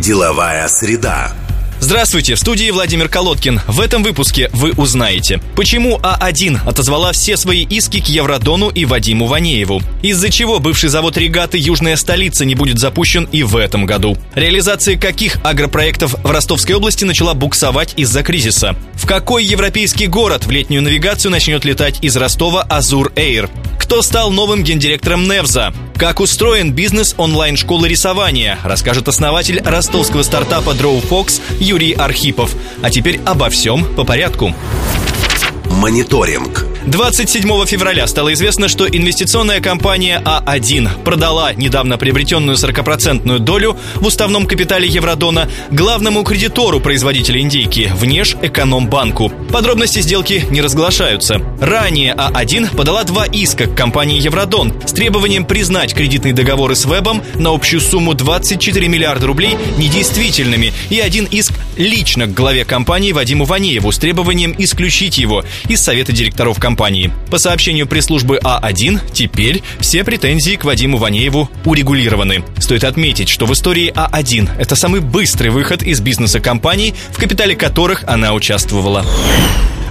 Деловая среда. Здравствуйте, в студии Владимир Колодкин. В этом выпуске вы узнаете, почему А1 отозвала все свои иски к Евродону и Вадиму Ванееву, из-за чего бывший завод регаты «Южная столица» не будет запущен и в этом году, реализация каких агропроектов в Ростовской области начала буксовать из-за кризиса, в какой европейский город в летнюю навигацию начнет летать из Ростова Азур Эйр, кто стал новым гендиректором Невза, как устроен бизнес онлайн-школы рисования, расскажет основатель ростовского стартапа Draw Fox Юрий Архипов. А теперь обо всем по порядку. Мониторинг. 27 февраля стало известно, что инвестиционная компания А1 продала недавно приобретенную 40% долю в уставном капитале Евродона главному кредитору производителя индейки – Внешэкономбанку. Подробности сделки не разглашаются. Ранее А1 подала два иска к компании Евродон с требованием признать кредитные договоры с Вебом на общую сумму 24 миллиарда рублей недействительными и один иск лично к главе компании Вадиму Ванееву с требованием исключить его из совета директоров компании компании. По сообщению пресс-службы А1, теперь все претензии к Вадиму Ванееву урегулированы. Стоит отметить, что в истории А1 это самый быстрый выход из бизнеса компаний, в капитале которых она участвовала.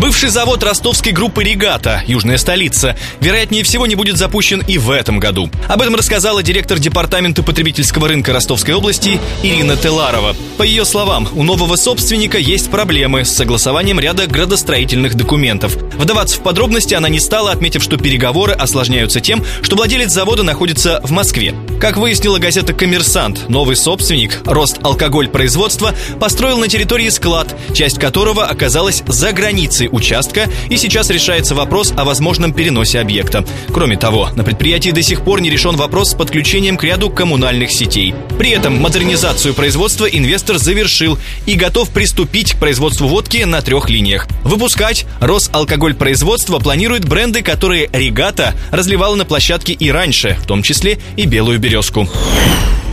Бывший завод ростовской группы «Регата», южная столица, вероятнее всего не будет запущен и в этом году. Об этом рассказала директор департамента потребительского рынка Ростовской области Ирина Теларова. По ее словам, у нового собственника есть проблемы с согласованием ряда градостроительных документов. Вдаваться в подробности она не стала, отметив, что переговоры осложняются тем, что владелец завода находится в Москве. Как выяснила газета «Коммерсант», новый собственник, рост алкоголь производства, построил на территории склад, часть которого оказалась за границей участка, и сейчас решается вопрос о возможном переносе объекта. Кроме того, на предприятии до сих пор не решен вопрос с подключением к ряду коммунальных сетей. При этом модернизацию производства инвестор завершил и готов приступить к производству водки на трех линиях. Выпускать Росалкогольпроизводство планирует бренды, которые «Регата» разливала на площадке и раньше, в том числе и «Белую березку».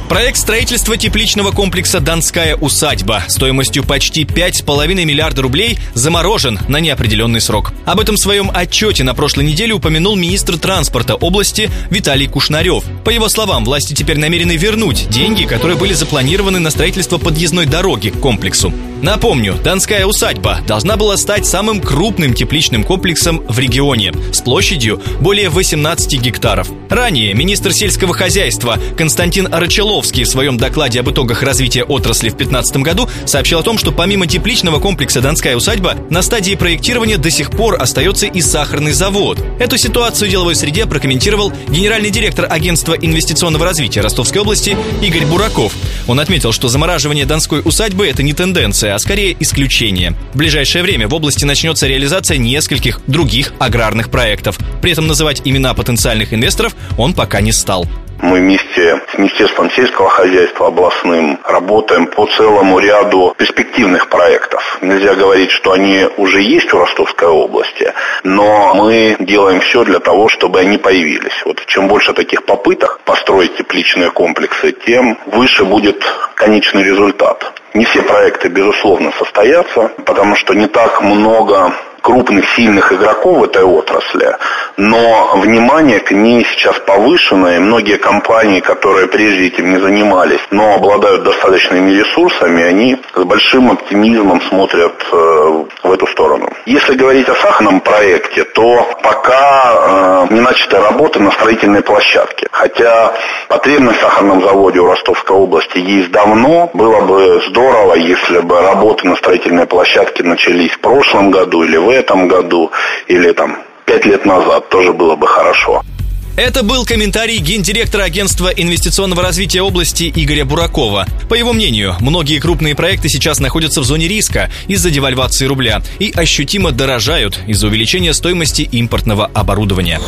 Проект строительства тепличного комплекса «Донская усадьба» стоимостью почти 5,5 миллиарда рублей заморожен на неопределенный срок. Об этом в своем отчете на прошлой неделе упомянул министр транспорта области Виталий Кушнарев. По его словам, власти теперь намерены вернуть деньги, которые были запланированы на строительство подъездной дороги к комплексу. Напомню, Донская усадьба должна была стать самым крупным тепличным комплексом в регионе с площадью более 18 гектаров. Ранее министр сельского хозяйства Константин Арачеловский в своем докладе об итогах развития отрасли в 2015 году сообщил о том, что помимо тепличного комплекса Донская усадьба на стадии проектирования до сих пор остается и сахарный завод. Эту ситуацию в деловой среде прокомментировал генеральный директор агентства инвестиционного развития Ростовской области Игорь Бураков. Он отметил, что замораживание Донской усадьбы – это не тенденция, а скорее исключение. В ближайшее время в области начнется реализация нескольких других аграрных проектов. При этом называть имена потенциальных инвесторов он пока не стал. Мы вместе с Министерством сельского хозяйства областным работаем по целому ряду перспективных проектов. Нельзя говорить, что они уже есть у Ростовской области, но мы делаем все для того, чтобы они появились. Вот чем больше таких попыток построить тепличные комплексы, тем выше будет конечный результат. Не все проекты, безусловно, состоятся, потому что не так много крупных, сильных игроков в этой отрасли, но внимание к ней сейчас повышено, и многие компании, которые прежде этим не занимались, но обладают достаточными ресурсами, они с большим оптимизмом смотрят э, в эту сторону. Если говорить о сахарном проекте, то пока э, не начата работа на строительной площадке. Хотя потребность в сахарном заводе у Ростовской области есть давно. Было бы здорово, если бы работы на строительной площадке начались в прошлом году или в этом году, или там пять лет назад, тоже было бы хорошо. Это был комментарий гендиректора агентства инвестиционного развития области Игоря Буракова. По его мнению, многие крупные проекты сейчас находятся в зоне риска из-за девальвации рубля и ощутимо дорожают из-за увеличения стоимости импортного оборудования.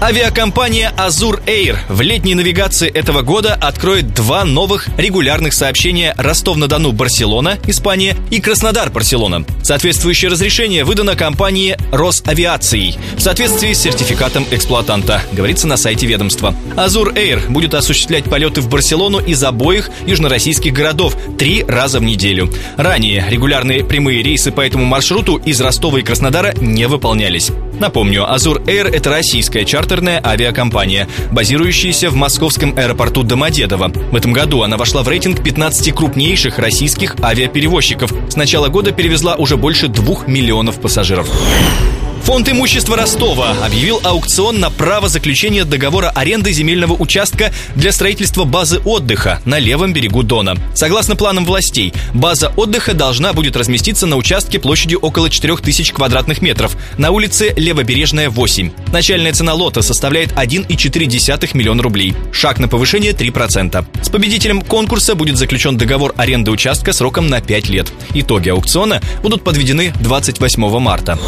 Авиакомпания Azur Air в летней навигации этого года откроет два новых регулярных сообщения Ростов-на-Дону-Барселона, Испания и Краснодар-Барселона. Соответствующее разрешение выдано компании Росавиацией в соответствии с сертификатом эксплуатанта, говорится на сайте ведомства. Azur Air будет осуществлять полеты в Барселону из обоих южнороссийских городов три раза в неделю. Ранее регулярные прямые рейсы по этому маршруту из Ростова и Краснодара не выполнялись. Напомню, Азур Air – это российская чартерная авиакомпания, базирующаяся в московском аэропорту Домодедово. В этом году она вошла в рейтинг 15 крупнейших российских авиаперевозчиков. С начала года перевезла уже больше двух миллионов пассажиров. Фонд имущества Ростова объявил аукцион на право заключения договора аренды земельного участка для строительства базы отдыха на левом берегу Дона. Согласно планам властей, база отдыха должна будет разместиться на участке площадью около 4000 квадратных метров на улице Левобережная, 8. Начальная цена лота составляет 1,4 миллиона рублей. Шаг на повышение 3%. С победителем конкурса будет заключен договор аренды участка сроком на 5 лет. Итоги аукциона будут подведены 28 марта.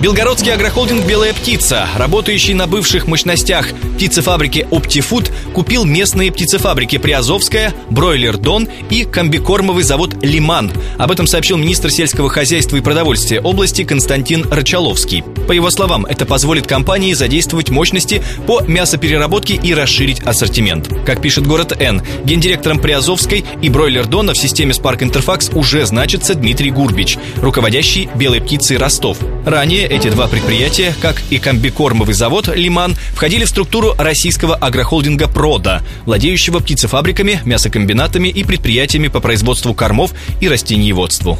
Белгородский агрохолдинг «Белая птица», работающий на бывших мощностях птицефабрики «Оптифуд», купил местные птицефабрики «Приазовская», «Бройлер Дон» и комбикормовый завод «Лиман». Об этом сообщил министр сельского хозяйства и продовольствия области Константин Рычаловский. По его словам, это позволит компании задействовать мощности по мясопереработке и расширить ассортимент. Как пишет город Н, гендиректором Приазовской и «Бройлер Дона» в системе Spark Interfax уже значится Дмитрий Гурбич, руководящий «Белой птицей Ростов». Ранее эти два предприятия, как и комбикормовый завод «Лиман», входили в структуру российского агрохолдинга «Прода», владеющего птицефабриками, мясокомбинатами и предприятиями по производству кормов и растениеводству.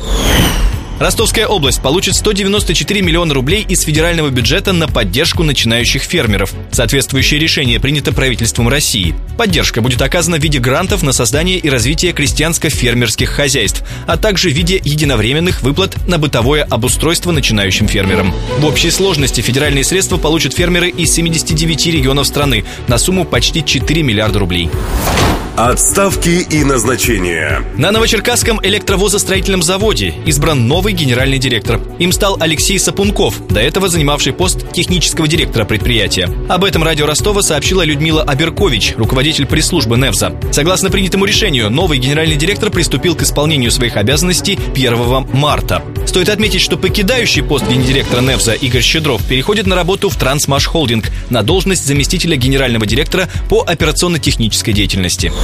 Ростовская область получит 194 миллиона рублей из федерального бюджета на поддержку начинающих фермеров. Соответствующее решение принято правительством России. Поддержка будет оказана в виде грантов на создание и развитие крестьянско-фермерских хозяйств, а также в виде единовременных выплат на бытовое обустройство начинающим фермерам. В общей сложности федеральные средства получат фермеры из 79 регионов страны на сумму почти 4 миллиарда рублей. Отставки и назначения. На Новочеркасском электровозостроительном заводе избран новый генеральный директор. Им стал Алексей Сапунков, до этого занимавший пост технического директора предприятия. Об этом радио Ростова сообщила Людмила Аберкович, руководитель пресс-службы НЕВЗа. Согласно принятому решению, новый генеральный директор приступил к исполнению своих обязанностей 1 марта. Стоит отметить, что покидающий пост гендиректора НЕВЗа Игорь Щедров переходит на работу в Трансмаш Холдинг на должность заместителя генерального директора по операционно-технической деятельности.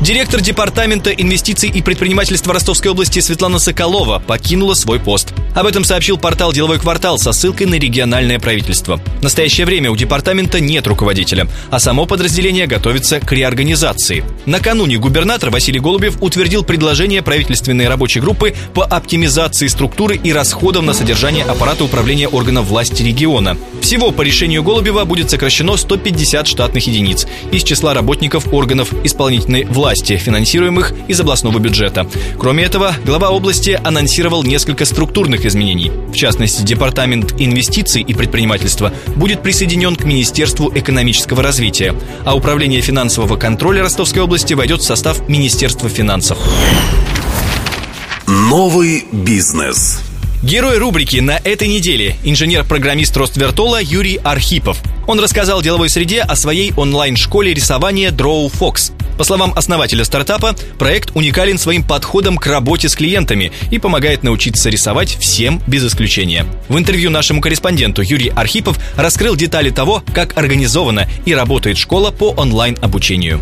Директор Департамента инвестиций и предпринимательства Ростовской области Светлана Соколова покинула свой пост. Об этом сообщил портал «Деловой квартал» со ссылкой на региональное правительство. В настоящее время у департамента нет руководителя, а само подразделение готовится к реорганизации. Накануне губернатор Василий Голубев утвердил предложение правительственной рабочей группы по оптимизации структуры и расходов на содержание аппарата управления органов власти региона. Всего по решению Голубева будет сокращено 150 штатных единиц из числа работников органов исполнительной власти, финансируемых из областного бюджета. Кроме этого, глава области анонсировал несколько структурных изменений. В частности, Департамент инвестиций и предпринимательства будет присоединен к Министерству экономического развития, а Управление финансового контроля Ростовской области войдет в состав Министерства финансов. Новый бизнес. Герой рубрики на этой неделе – инженер-программист Роствертола Юрий Архипов. Он рассказал деловой среде о своей онлайн-школе рисования Draw Fox. По словам основателя стартапа, проект уникален своим подходом к работе с клиентами и помогает научиться рисовать всем без исключения. В интервью нашему корреспонденту Юрий Архипов раскрыл детали того, как организована и работает школа по онлайн-обучению.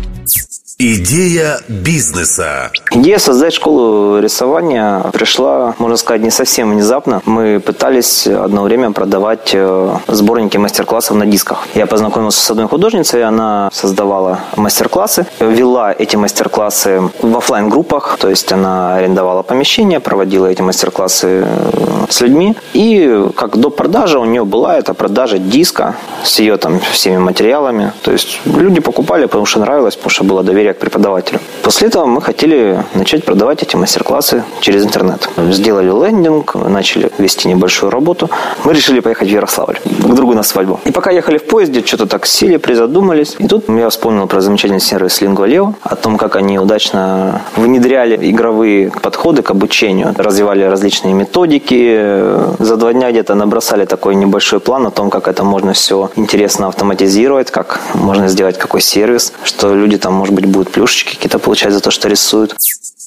Идея бизнеса. Идея создать школу рисования пришла, можно сказать, не совсем внезапно. Мы пытались одно время продавать э, сборники мастер-классов на дисках. Я познакомился с одной художницей, она создавала мастер-классы, вела эти мастер-классы в офлайн группах то есть она арендовала помещение, проводила эти мастер-классы э, с людьми. И как до продажи у нее была эта продажа диска с ее там всеми материалами. То есть люди покупали, потому что нравилось, потому что было доверие доверия к преподавателю. После этого мы хотели начать продавать эти мастер-классы через интернет. Сделали лендинг, начали вести небольшую работу. Мы решили поехать в Ярославль, к другу на свадьбу. И пока ехали в поезде, что-то так сели, призадумались. И тут я вспомнил про замечательный сервис Lingualeo, о том, как они удачно внедряли игровые подходы к обучению, развивали различные методики. За два дня где-то набросали такой небольшой план о том, как это можно все интересно автоматизировать, как можно сделать какой сервис, что люди там, может быть, будут плюшечки какие-то получать за то, что рисуют.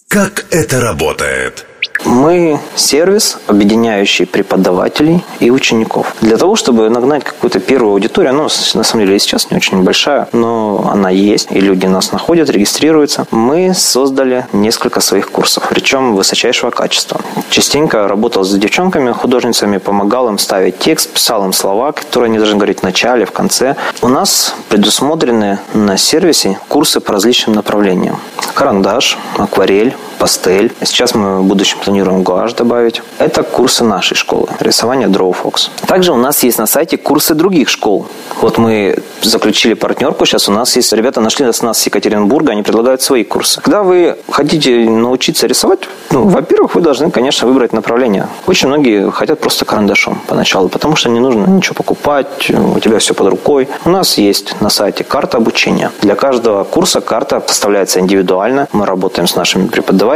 Как это работает? Мы сервис, объединяющий преподавателей и учеников. Для того, чтобы нагнать какую-то первую аудиторию, она на самом деле сейчас не очень большая, но она есть, и люди нас находят, регистрируются. Мы создали несколько своих курсов, причем высочайшего качества. Частенько работал с девчонками, художницами, помогал им ставить текст, писал им слова, которые они должны говорить в начале, в конце. У нас предусмотрены на сервисе курсы по различным направлениям. Карандаш, акварель, пастель. Сейчас мы в будущем планируем гуашь добавить. Это курсы нашей школы. Рисование Drawfox. Также у нас есть на сайте курсы других школ. Вот мы заключили партнерку. Сейчас у нас есть ребята нашли нас, нас с Екатеринбурга. Они предлагают свои курсы. Когда вы хотите научиться рисовать, ну, во-первых, вы должны, конечно, выбрать направление. Очень многие хотят просто карандашом поначалу, потому что не нужно ничего покупать, у тебя все под рукой. У нас есть на сайте карта обучения. Для каждого курса карта составляется индивидуально. Мы работаем с нашими преподавателями,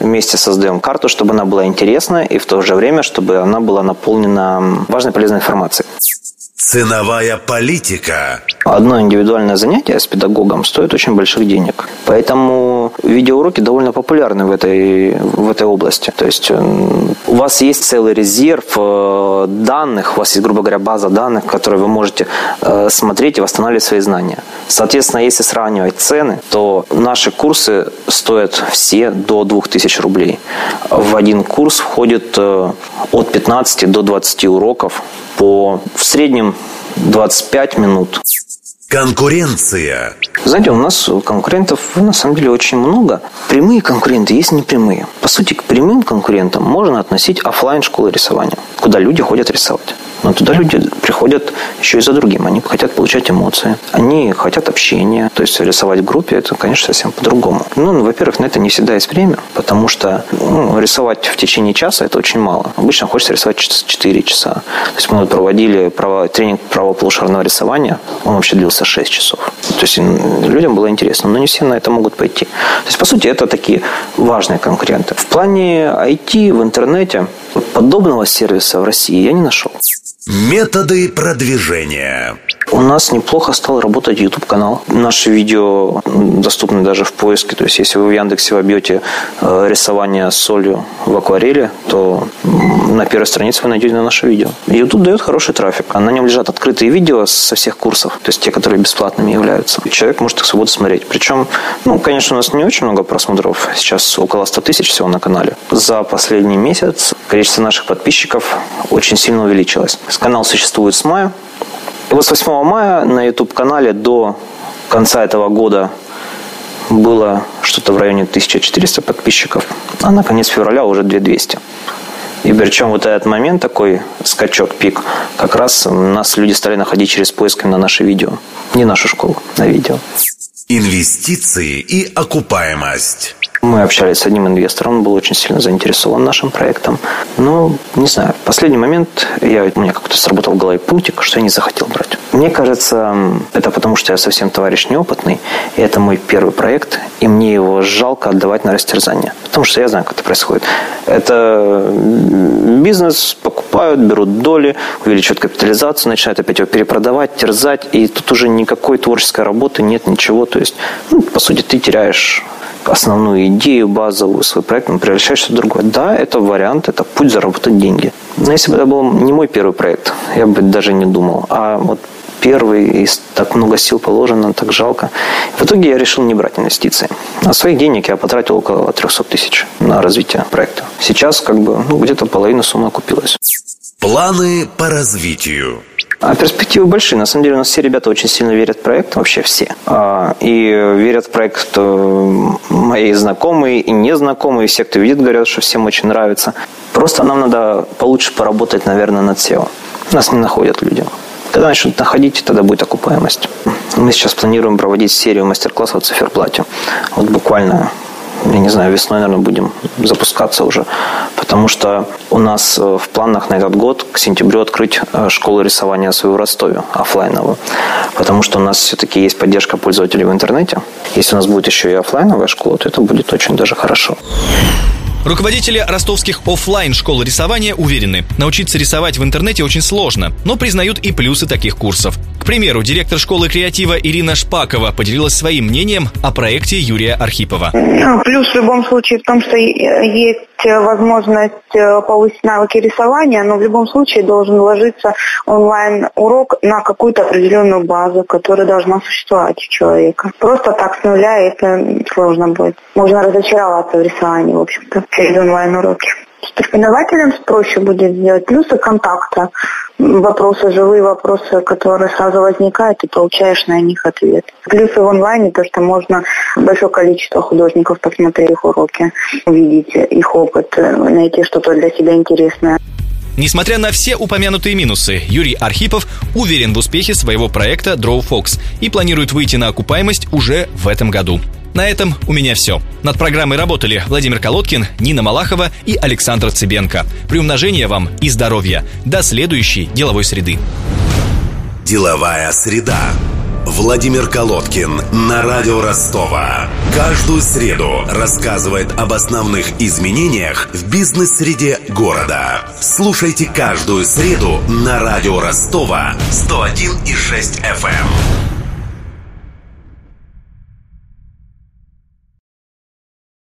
вместе создаем карту, чтобы она была интересна и в то же время, чтобы она была наполнена важной полезной информацией. Ценовая политика. Одно индивидуальное занятие с педагогом стоит очень больших денег. Поэтому видеоуроки довольно популярны в этой, в этой области. То есть у вас есть целый резерв э, данных, у вас есть, грубо говоря, база данных, в которой вы можете э, смотреть и восстанавливать свои знания. Соответственно, если сравнивать цены, то наши курсы стоят все до 2000 рублей. В один курс входит э, от 15 до 20 уроков по в среднем 25 минут. Конкуренция. Знаете, у нас конкурентов на самом деле очень много. Прямые конкуренты есть непрямые. По сути, к прямым конкурентам можно относить офлайн школы рисования, куда люди ходят рисовать. Но туда люди приходят еще и за другим. Они хотят получать эмоции. Они хотят общения. То есть рисовать в группе это, конечно, совсем по-другому. Ну, во-первых, на это не всегда есть время, потому что ну, рисовать в течение часа это очень мало. Обычно хочется рисовать 4 часа. То есть мы вот проводили право, тренинг правополушарного рисования. Он вообще длился 6 часов. То есть людям было интересно, но не все на это могут пойти. То есть, по сути, это такие важные конкуренты. В плане IT в интернете подобного сервиса в России я не нашел. Методы продвижения. У нас неплохо стал работать YouTube канал. Наши видео доступны даже в поиске. То есть, если вы в Яндексе вобьете э, рисование солью в акварели, то на первой странице вы найдете наше видео. YouTube дает хороший трафик. А на нем лежат открытые видео со всех курсов, то есть те, которые бесплатными являются. Человек может их свободно смотреть. Причем, ну, конечно, у нас не очень много просмотров. Сейчас около 100 тысяч всего на канале. За последний месяц количество наших подписчиков очень сильно увеличилось. Канал существует с мая. И вот с 8 мая на YouTube-канале до конца этого года было что-то в районе 1400 подписчиков, а на конец февраля уже 2200. И причем вот этот момент, такой скачок, пик, как раз нас люди стали находить через поиск на наше видео. Не нашу школу, на видео. Инвестиции и окупаемость. Мы общались с одним инвестором, он был очень сильно заинтересован нашим проектом. Но, не знаю, в последний момент я, у меня как-то сработал в голове пунктик, что я не захотел брать. Мне кажется, это потому, что я совсем товарищ неопытный, и это мой первый проект, и мне его жалко отдавать на растерзание. Потому что я знаю, как это происходит. Это бизнес, покупают, берут доли, увеличивают капитализацию, начинают опять его перепродавать, терзать, и тут уже никакой творческой работы нет, ничего. То есть, ну, по сути, ты теряешь основную идею базовую, свой проект, но превращаешь в другое. Да, это вариант, это путь заработать деньги. Но если бы это был не мой первый проект, я бы даже не думал. А вот первый, и так много сил положено, так жалко. В итоге я решил не брать инвестиции. А своих денег я потратил около 300 тысяч на развитие проекта. Сейчас как бы ну, где-то половина суммы окупилась. Планы по развитию. А перспективы большие. На самом деле у нас все ребята очень сильно верят в проект, вообще все. А, и верят в проект э, мои знакомые и незнакомые, все, кто видит, говорят, что всем очень нравится. Просто нам надо получше поработать, наверное, над SEO. Нас не находят люди. Когда начнут находить, тогда будет окупаемость. Мы сейчас планируем проводить серию мастер-классов в циферплате. Вот буквально я не знаю, весной, наверное, будем запускаться уже. Потому что у нас э, в планах на этот год к сентябрю открыть э, школу рисования свою в Ростове, офлайновую. Потому что у нас все-таки есть поддержка пользователей в интернете. Если у нас будет еще и офлайновая школа, то это будет очень даже хорошо. Руководители ростовских офлайн школ рисования уверены, научиться рисовать в интернете очень сложно, но признают и плюсы таких курсов. К примеру, директор школы креатива Ирина Шпакова поделилась своим мнением о проекте Юрия Архипова. Ну, плюс в любом случае в том, что есть возможность повысить навыки рисования, но в любом случае должен ложиться онлайн-урок на какую-то определенную базу, которая должна существовать у человека. Просто так с нуля это сложно будет. Можно разочароваться в рисовании, в общем-то, через онлайн-уроки. С преподавателем проще будет сделать. Плюсы контакта, вопросы, живые вопросы, которые сразу возникают, и получаешь на них ответ. Плюсы в онлайне, то, что можно большое количество художников посмотреть их уроки, увидеть их опыт, найти что-то для себя интересное. Несмотря на все упомянутые минусы, Юрий Архипов уверен в успехе своего проекта Draw Fox и планирует выйти на окупаемость уже в этом году. На этом у меня все. Над программой работали Владимир Колодкин, Нина Малахова и Александр Цыбенко. Приумножения вам и здоровья. До следующей деловой среды. Деловая среда. Владимир Колодкин на радио Ростова. Каждую среду рассказывает об основных изменениях в бизнес-среде города. Слушайте каждую среду на радио Ростова 101,6 FM.